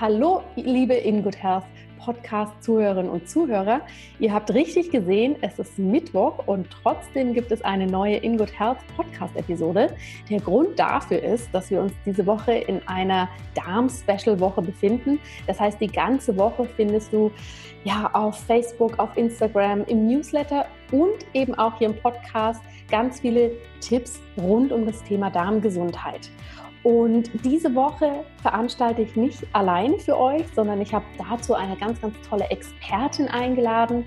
Hallo, liebe In Good Health Podcast-Zuhörerinnen und Zuhörer. Ihr habt richtig gesehen, es ist Mittwoch und trotzdem gibt es eine neue In Good Health Podcast-Episode. Der Grund dafür ist, dass wir uns diese Woche in einer Darm-Special-Woche befinden. Das heißt, die ganze Woche findest du ja auf Facebook, auf Instagram, im Newsletter und eben auch hier im Podcast ganz viele Tipps rund um das Thema Darmgesundheit. Und diese Woche veranstalte ich nicht alleine für euch, sondern ich habe dazu eine ganz, ganz tolle Expertin eingeladen.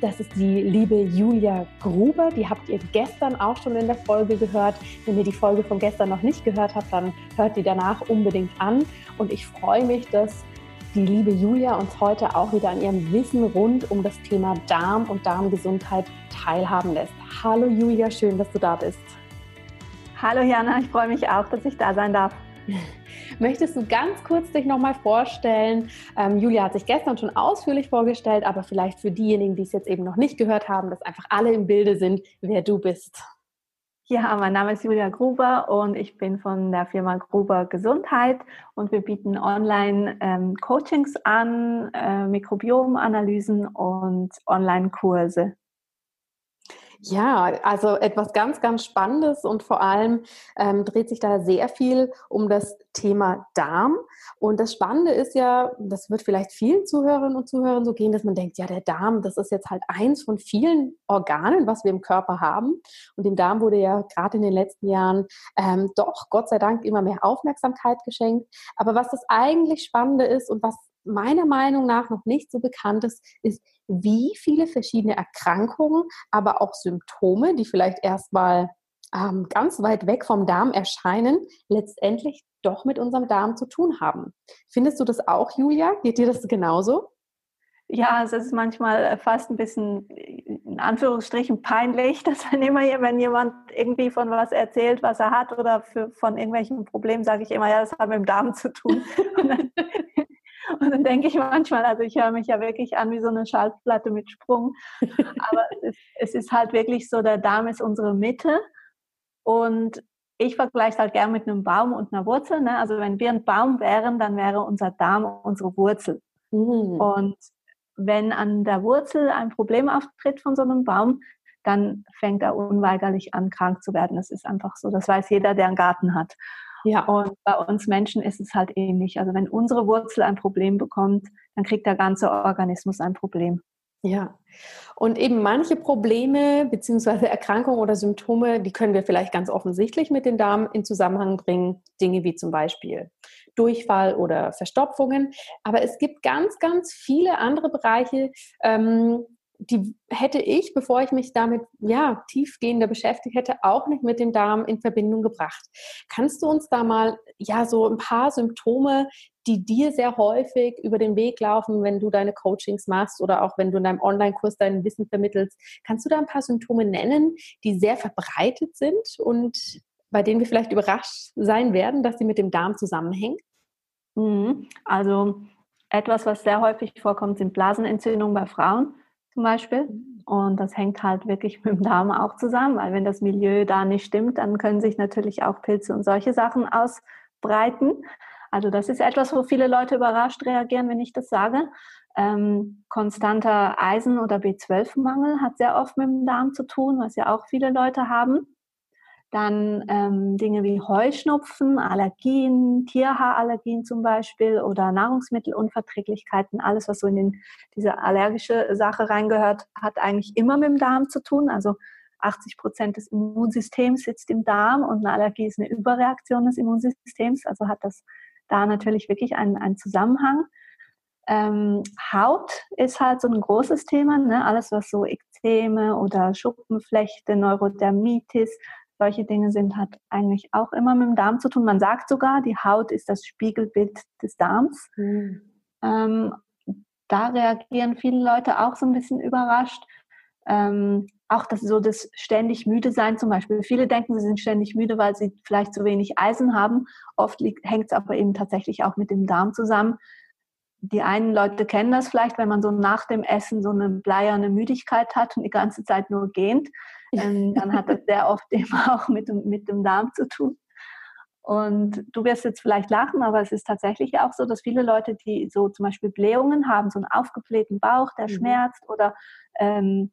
Das ist die liebe Julia Gruber. Die habt ihr gestern auch schon in der Folge gehört. Wenn ihr die Folge von gestern noch nicht gehört habt, dann hört die danach unbedingt an. Und ich freue mich, dass die liebe Julia uns heute auch wieder an ihrem Wissen rund um das Thema Darm und Darmgesundheit teilhaben lässt. Hallo Julia, schön, dass du da bist. Hallo Jana, ich freue mich auch, dass ich da sein darf. Möchtest du ganz kurz dich nochmal vorstellen? Ähm, Julia hat sich gestern schon ausführlich vorgestellt, aber vielleicht für diejenigen, die es jetzt eben noch nicht gehört haben, dass einfach alle im Bilde sind, wer du bist. Ja, mein Name ist Julia Gruber und ich bin von der Firma Gruber Gesundheit und wir bieten online ähm, Coachings an, äh, Mikrobiomanalysen und Online-Kurse. Ja, also etwas ganz, ganz Spannendes und vor allem ähm, dreht sich da sehr viel um das Thema Darm. Und das Spannende ist ja, das wird vielleicht vielen Zuhörerinnen und Zuhörern so gehen, dass man denkt, ja, der Darm, das ist jetzt halt eins von vielen Organen, was wir im Körper haben. Und dem Darm wurde ja gerade in den letzten Jahren ähm, doch, Gott sei Dank, immer mehr Aufmerksamkeit geschenkt. Aber was das eigentlich Spannende ist und was meiner Meinung nach noch nicht so bekannt ist, ist, wie viele verschiedene Erkrankungen, aber auch Symptome, die vielleicht erstmal ähm, ganz weit weg vom Darm erscheinen, letztendlich doch mit unserem Darm zu tun haben. Findest du das auch, Julia? Geht dir das genauso? Ja, es ist manchmal fast ein bisschen in Anführungsstrichen peinlich, dass wenn immer wenn jemand irgendwie von was erzählt, was er hat oder für, von irgendwelchen Problemen, sage ich immer, ja, das hat mit dem Darm zu tun. Und dann und dann denke ich manchmal, also ich höre mich ja wirklich an wie so eine Schallplatte mit Sprung. Aber es ist, es ist halt wirklich so, der Darm ist unsere Mitte. Und ich vergleiche es halt gern mit einem Baum und einer Wurzel. Ne? Also wenn wir ein Baum wären, dann wäre unser Darm unsere Wurzel. Mhm. Und wenn an der Wurzel ein Problem auftritt von so einem Baum, dann fängt er unweigerlich an, krank zu werden. Das ist einfach so. Das weiß jeder, der einen Garten hat. Ja. Und bei uns Menschen ist es halt ähnlich. Also wenn unsere Wurzel ein Problem bekommt, dann kriegt der ganze Organismus ein Problem. Ja, und eben manche Probleme beziehungsweise Erkrankungen oder Symptome, die können wir vielleicht ganz offensichtlich mit dem Darm in Zusammenhang bringen. Dinge wie zum Beispiel Durchfall oder Verstopfungen. Aber es gibt ganz, ganz viele andere Bereiche, ähm, die hätte ich, bevor ich mich damit ja tiefgehender beschäftigt hätte, auch nicht mit dem Darm in Verbindung gebracht. Kannst du uns da mal ja so ein paar Symptome, die dir sehr häufig über den Weg laufen, wenn du deine Coachings machst oder auch wenn du in deinem Online-Kurs dein Wissen vermittelst, kannst du da ein paar Symptome nennen, die sehr verbreitet sind und bei denen wir vielleicht überrascht sein werden, dass sie mit dem Darm zusammenhängen? Mhm. Also etwas, was sehr häufig vorkommt, sind Blasenentzündungen bei Frauen zum Beispiel. Und das hängt halt wirklich mit dem Darm auch zusammen, weil wenn das Milieu da nicht stimmt, dann können sich natürlich auch Pilze und solche Sachen ausbreiten. Also das ist etwas, wo viele Leute überrascht reagieren, wenn ich das sage. Ähm, konstanter Eisen- oder B12-Mangel hat sehr oft mit dem Darm zu tun, was ja auch viele Leute haben. Dann ähm, Dinge wie Heuschnupfen, Allergien, Tierhaarallergien zum Beispiel oder Nahrungsmittelunverträglichkeiten, alles, was so in den, diese allergische Sache reingehört, hat eigentlich immer mit dem Darm zu tun. Also 80 Prozent des Immunsystems sitzt im Darm und eine Allergie ist eine Überreaktion des Immunsystems. Also hat das da natürlich wirklich einen, einen Zusammenhang. Ähm, Haut ist halt so ein großes Thema, ne? alles was so Ekzeme oder Schuppenflechte, Neurodermitis, solche Dinge sind, hat eigentlich auch immer mit dem Darm zu tun. Man sagt sogar, die Haut ist das Spiegelbild des Darms. Mhm. Ähm, da reagieren viele Leute auch so ein bisschen überrascht. Ähm, auch das so das ständig müde sein zum Beispiel. Viele denken, sie sind ständig müde, weil sie vielleicht zu wenig Eisen haben. Oft hängt es aber eben tatsächlich auch mit dem Darm zusammen. Die einen Leute kennen das vielleicht, wenn man so nach dem Essen so eine bleierne Müdigkeit hat und die ganze Zeit nur gähnt ähm, dann hat das sehr oft eben auch mit dem, mit dem Darm zu tun. Und du wirst jetzt vielleicht lachen, aber es ist tatsächlich auch so, dass viele Leute, die so zum Beispiel Blähungen haben, so einen aufgeblähten Bauch, der mhm. schmerzt oder ähm,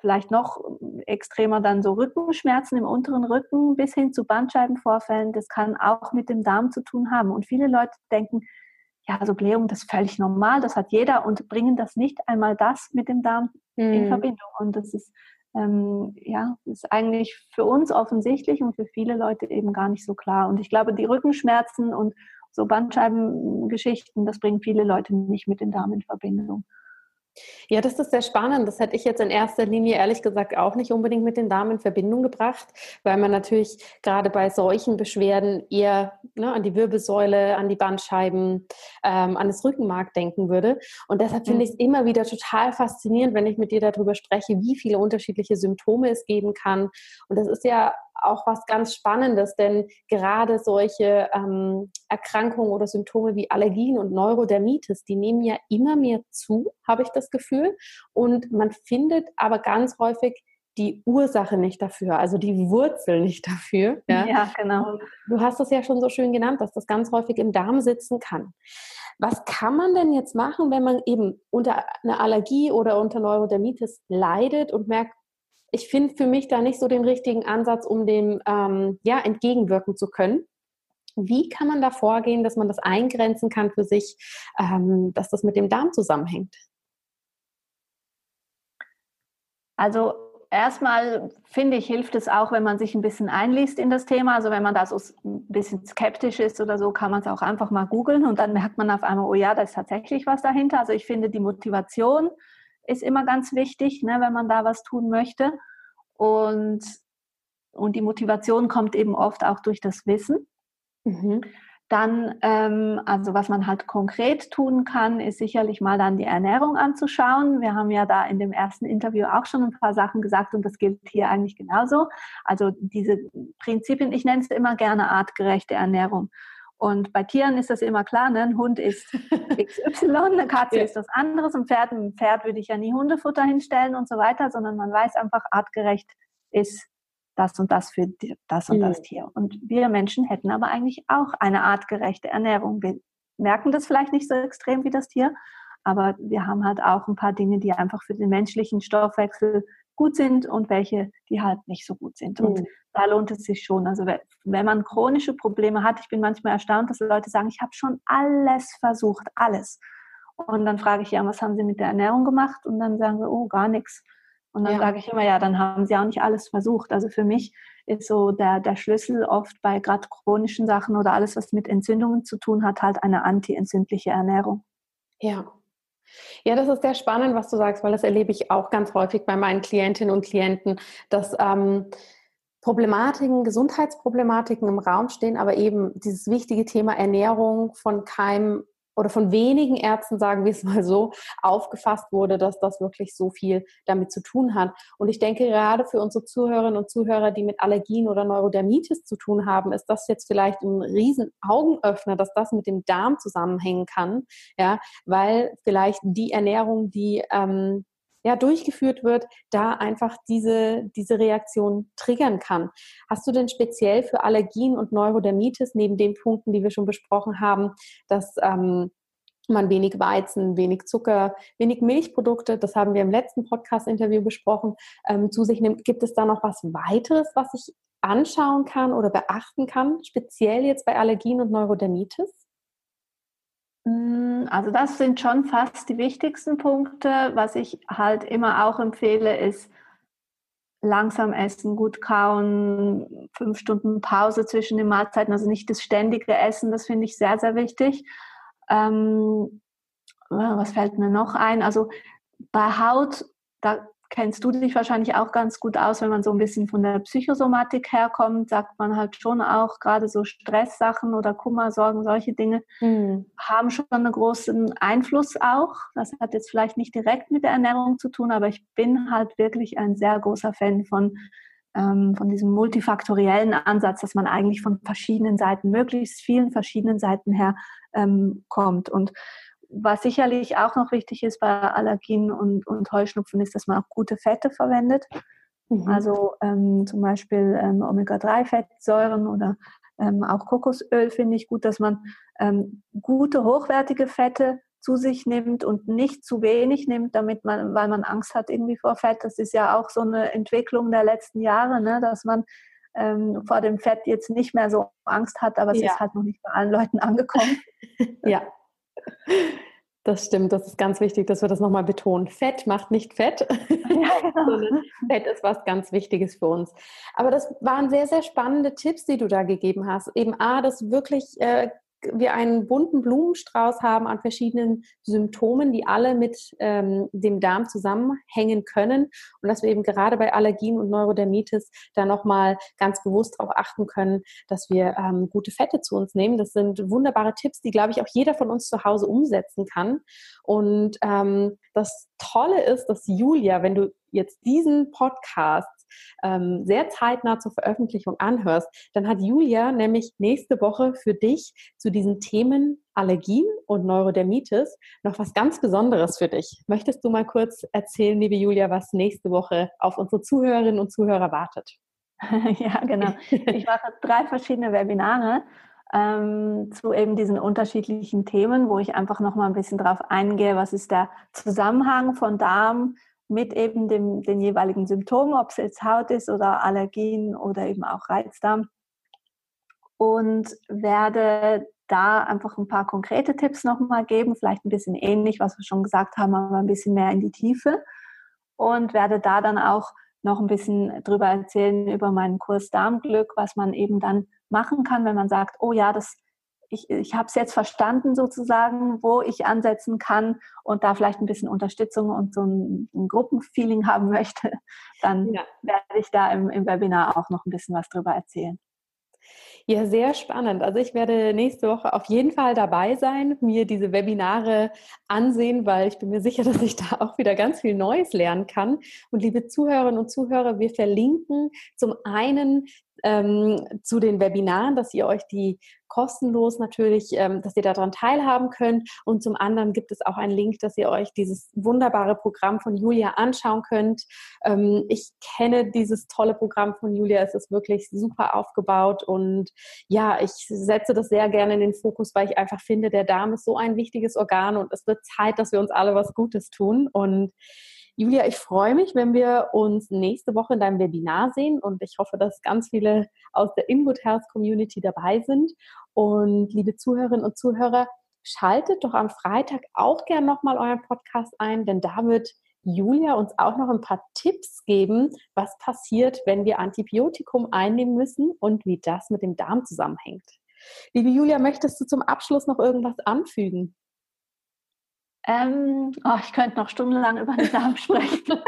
vielleicht noch extremer dann so Rückenschmerzen im unteren Rücken bis hin zu Bandscheibenvorfällen, das kann auch mit dem Darm zu tun haben. Und viele Leute denken, ja, so Blähung, das ist völlig normal, das hat jeder und bringen das nicht einmal das mit dem Darm mhm. in Verbindung. Und das ist ähm, ja, ist eigentlich für uns offensichtlich und für viele Leute eben gar nicht so klar. Und ich glaube, die Rückenschmerzen und so Bandscheibengeschichten, das bringen viele Leute nicht mit dem Darm in Verbindung. Ja, das ist sehr spannend. Das hätte ich jetzt in erster Linie ehrlich gesagt auch nicht unbedingt mit den Damen in Verbindung gebracht, weil man natürlich gerade bei solchen Beschwerden eher ne, an die Wirbelsäule, an die Bandscheiben, ähm, an das Rückenmark denken würde. Und deshalb finde ich es immer wieder total faszinierend, wenn ich mit dir darüber spreche, wie viele unterschiedliche Symptome es geben kann. Und das ist ja auch was ganz Spannendes, denn gerade solche ähm, Erkrankungen oder Symptome wie Allergien und Neurodermitis, die nehmen ja immer mehr zu, habe ich das Gefühl. Und man findet aber ganz häufig die Ursache nicht dafür, also die Wurzel nicht dafür. Ja, ja genau. Du hast das ja schon so schön genannt, dass das ganz häufig im Darm sitzen kann. Was kann man denn jetzt machen, wenn man eben unter einer Allergie oder unter Neurodermitis leidet und merkt, ich finde für mich da nicht so den richtigen Ansatz, um dem ähm, ja, entgegenwirken zu können. Wie kann man da vorgehen, dass man das eingrenzen kann für sich, ähm, dass das mit dem Darm zusammenhängt? Also erstmal finde ich, hilft es auch, wenn man sich ein bisschen einliest in das Thema. Also wenn man da so ein bisschen skeptisch ist oder so, kann man es auch einfach mal googeln und dann merkt man auf einmal, oh ja, da ist tatsächlich was dahinter. Also ich finde die Motivation ist immer ganz wichtig, ne, wenn man da was tun möchte. Und, und die Motivation kommt eben oft auch durch das Wissen. Mhm. Dann, ähm, also was man halt konkret tun kann, ist sicherlich mal dann die Ernährung anzuschauen. Wir haben ja da in dem ersten Interview auch schon ein paar Sachen gesagt und das gilt hier eigentlich genauso. Also diese Prinzipien, ich nenne es immer gerne artgerechte Ernährung. Und bei Tieren ist das immer klar, ne? ein Hund ist XY, eine Katze ja. ist was anderes, ein Pferd, ein Pferd würde ich ja nie Hundefutter hinstellen und so weiter, sondern man weiß einfach, artgerecht ist das und das für das und mhm. das Tier. Und wir Menschen hätten aber eigentlich auch eine artgerechte Ernährung. Wir merken das vielleicht nicht so extrem wie das Tier, aber wir haben halt auch ein paar Dinge, die einfach für den menschlichen Stoffwechsel gut sind und welche, die halt nicht so gut sind. Und mhm. da lohnt es sich schon. Also wenn man chronische Probleme hat, ich bin manchmal erstaunt, dass Leute sagen, ich habe schon alles versucht, alles. Und dann frage ich ja, was haben Sie mit der Ernährung gemacht? Und dann sagen wir, oh, gar nichts. Und dann ja. sage ich immer, ja, dann haben Sie auch nicht alles versucht. Also für mich ist so der, der Schlüssel oft bei gerade chronischen Sachen oder alles, was mit Entzündungen zu tun hat, halt eine antientzündliche Ernährung. Ja, ja, das ist sehr spannend, was du sagst, weil das erlebe ich auch ganz häufig bei meinen Klientinnen und Klienten, dass ähm, Problematiken, Gesundheitsproblematiken im Raum stehen, aber eben dieses wichtige Thema Ernährung von keinem oder von wenigen Ärzten, sagen wir es mal so, aufgefasst wurde, dass das wirklich so viel damit zu tun hat. Und ich denke, gerade für unsere Zuhörerinnen und Zuhörer, die mit Allergien oder Neurodermitis zu tun haben, ist das jetzt vielleicht ein riesen Augenöffner, dass das mit dem Darm zusammenhängen kann, ja, weil vielleicht die Ernährung, die ähm, ja, durchgeführt wird, da einfach diese, diese Reaktion triggern kann. Hast du denn speziell für Allergien und Neurodermitis, neben den Punkten, die wir schon besprochen haben, dass ähm, man wenig Weizen, wenig Zucker, wenig Milchprodukte, das haben wir im letzten Podcast-Interview besprochen, ähm, zu sich nimmt. Gibt es da noch was weiteres, was ich anschauen kann oder beachten kann, speziell jetzt bei Allergien und Neurodermitis? Mm, also das sind schon fast die wichtigsten Punkte. Was ich halt immer auch empfehle, ist langsam essen, gut kauen, fünf Stunden Pause zwischen den Mahlzeiten, also nicht das ständige Essen, das finde ich sehr, sehr wichtig. Ähm, was fällt mir noch ein? Also bei Haut, da kennst du dich wahrscheinlich auch ganz gut aus, wenn man so ein bisschen von der Psychosomatik herkommt, sagt man halt schon auch, gerade so Stresssachen oder Kummer, Sorgen, solche Dinge mhm. haben schon einen großen Einfluss auch. Das hat jetzt vielleicht nicht direkt mit der Ernährung zu tun, aber ich bin halt wirklich ein sehr großer Fan von ähm, von diesem multifaktoriellen Ansatz, dass man eigentlich von verschiedenen Seiten, möglichst vielen verschiedenen Seiten her ähm, kommt. Und was sicherlich auch noch wichtig ist bei Allergien und, und Heuschnupfen, ist, dass man auch gute Fette verwendet. Mhm. Also ähm, zum Beispiel ähm, Omega-3-Fettsäuren oder ähm, auch Kokosöl finde ich gut, dass man ähm, gute, hochwertige Fette zu sich nimmt und nicht zu wenig nimmt, damit man, weil man Angst hat irgendwie vor Fett. Das ist ja auch so eine Entwicklung der letzten Jahre, ne, dass man ähm, vor dem Fett jetzt nicht mehr so Angst hat, aber es ja. ist halt noch nicht bei allen Leuten angekommen. ja. Das stimmt, das ist ganz wichtig, dass wir das nochmal betonen. Fett macht nicht fett, ja, genau. Fett ist was ganz Wichtiges für uns. Aber das waren sehr, sehr spannende Tipps, die du da gegeben hast. Eben A, das wirklich äh, wir einen bunten Blumenstrauß haben an verschiedenen Symptomen, die alle mit ähm, dem Darm zusammenhängen können und dass wir eben gerade bei Allergien und Neurodermitis da nochmal ganz bewusst darauf achten können, dass wir ähm, gute Fette zu uns nehmen. Das sind wunderbare Tipps, die, glaube ich, auch jeder von uns zu Hause umsetzen kann. Und ähm, das Tolle ist, dass Julia, wenn du jetzt diesen Podcast ähm, sehr zeitnah zur Veröffentlichung anhörst, dann hat Julia nämlich nächste Woche für dich zu diesen Themen Allergien und Neurodermitis noch was ganz Besonderes für dich. Möchtest du mal kurz erzählen, liebe Julia, was nächste Woche auf unsere Zuhörerinnen und Zuhörer wartet? ja, genau. Ich mache drei verschiedene Webinare ähm, zu eben diesen unterschiedlichen Themen, wo ich einfach noch mal ein bisschen drauf eingehe, was ist der Zusammenhang von Darm, mit eben dem, den jeweiligen Symptomen, ob es jetzt Haut ist oder Allergien oder eben auch Reizdarm. Und werde da einfach ein paar konkrete Tipps nochmal geben, vielleicht ein bisschen ähnlich, was wir schon gesagt haben, aber ein bisschen mehr in die Tiefe. Und werde da dann auch noch ein bisschen drüber erzählen über meinen Kurs Darmglück, was man eben dann machen kann, wenn man sagt, oh ja, das ich, ich habe es jetzt verstanden sozusagen, wo ich ansetzen kann und da vielleicht ein bisschen Unterstützung und so ein, ein Gruppenfeeling haben möchte, dann ja. werde ich da im, im Webinar auch noch ein bisschen was drüber erzählen. Ja, sehr spannend. Also ich werde nächste Woche auf jeden Fall dabei sein, mir diese Webinare ansehen, weil ich bin mir sicher, dass ich da auch wieder ganz viel Neues lernen kann. Und liebe Zuhörerinnen und Zuhörer, wir verlinken zum einen ähm, zu den Webinaren, dass ihr euch die kostenlos natürlich, ähm, dass ihr daran teilhaben könnt. Und zum anderen gibt es auch einen Link, dass ihr euch dieses wunderbare Programm von Julia anschauen könnt. Ähm, ich kenne dieses tolle Programm von Julia. Es ist wirklich super aufgebaut und ja, ich setze das sehr gerne in den Fokus, weil ich einfach finde, der Darm ist so ein wichtiges Organ und es wird Zeit, dass wir uns alle was Gutes tun. Und Julia, ich freue mich, wenn wir uns nächste Woche in deinem Webinar sehen und ich hoffe, dass ganz viele aus der Ingood Health Community dabei sind. Und liebe Zuhörerinnen und Zuhörer, schaltet doch am Freitag auch gern nochmal euren Podcast ein, denn da wird Julia uns auch noch ein paar Tipps geben, was passiert, wenn wir Antibiotikum einnehmen müssen und wie das mit dem Darm zusammenhängt. Liebe Julia, möchtest du zum Abschluss noch irgendwas anfügen? Ähm, oh, ich könnte noch stundenlang über den Darm sprechen.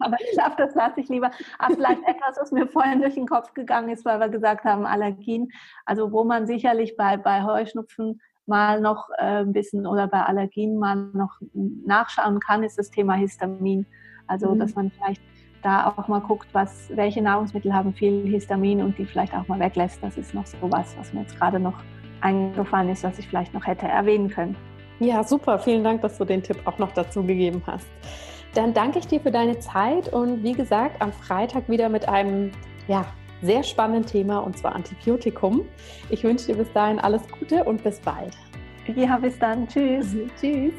Aber ich glaube, das lasse ich lieber. Aber vielleicht etwas, was mir vorhin durch den Kopf gegangen ist, weil wir gesagt haben, Allergien. Also wo man sicherlich bei, bei Heuschnupfen mal noch äh, ein bisschen oder bei Allergien mal noch nachschauen kann, ist das Thema Histamin. Also mhm. dass man vielleicht da auch mal guckt, was, welche Nahrungsmittel haben viel Histamin und die vielleicht auch mal weglässt. Das ist noch so was, was mir jetzt gerade noch eingefallen ist, was ich vielleicht noch hätte erwähnen können. Ja, super. Vielen Dank, dass du den Tipp auch noch dazu gegeben hast. Dann danke ich dir für deine Zeit und wie gesagt, am Freitag wieder mit einem ja, sehr spannenden Thema und zwar Antibiotikum. Ich wünsche dir bis dahin alles Gute und bis bald. Ja, bis dann. Tschüss. Tschüss.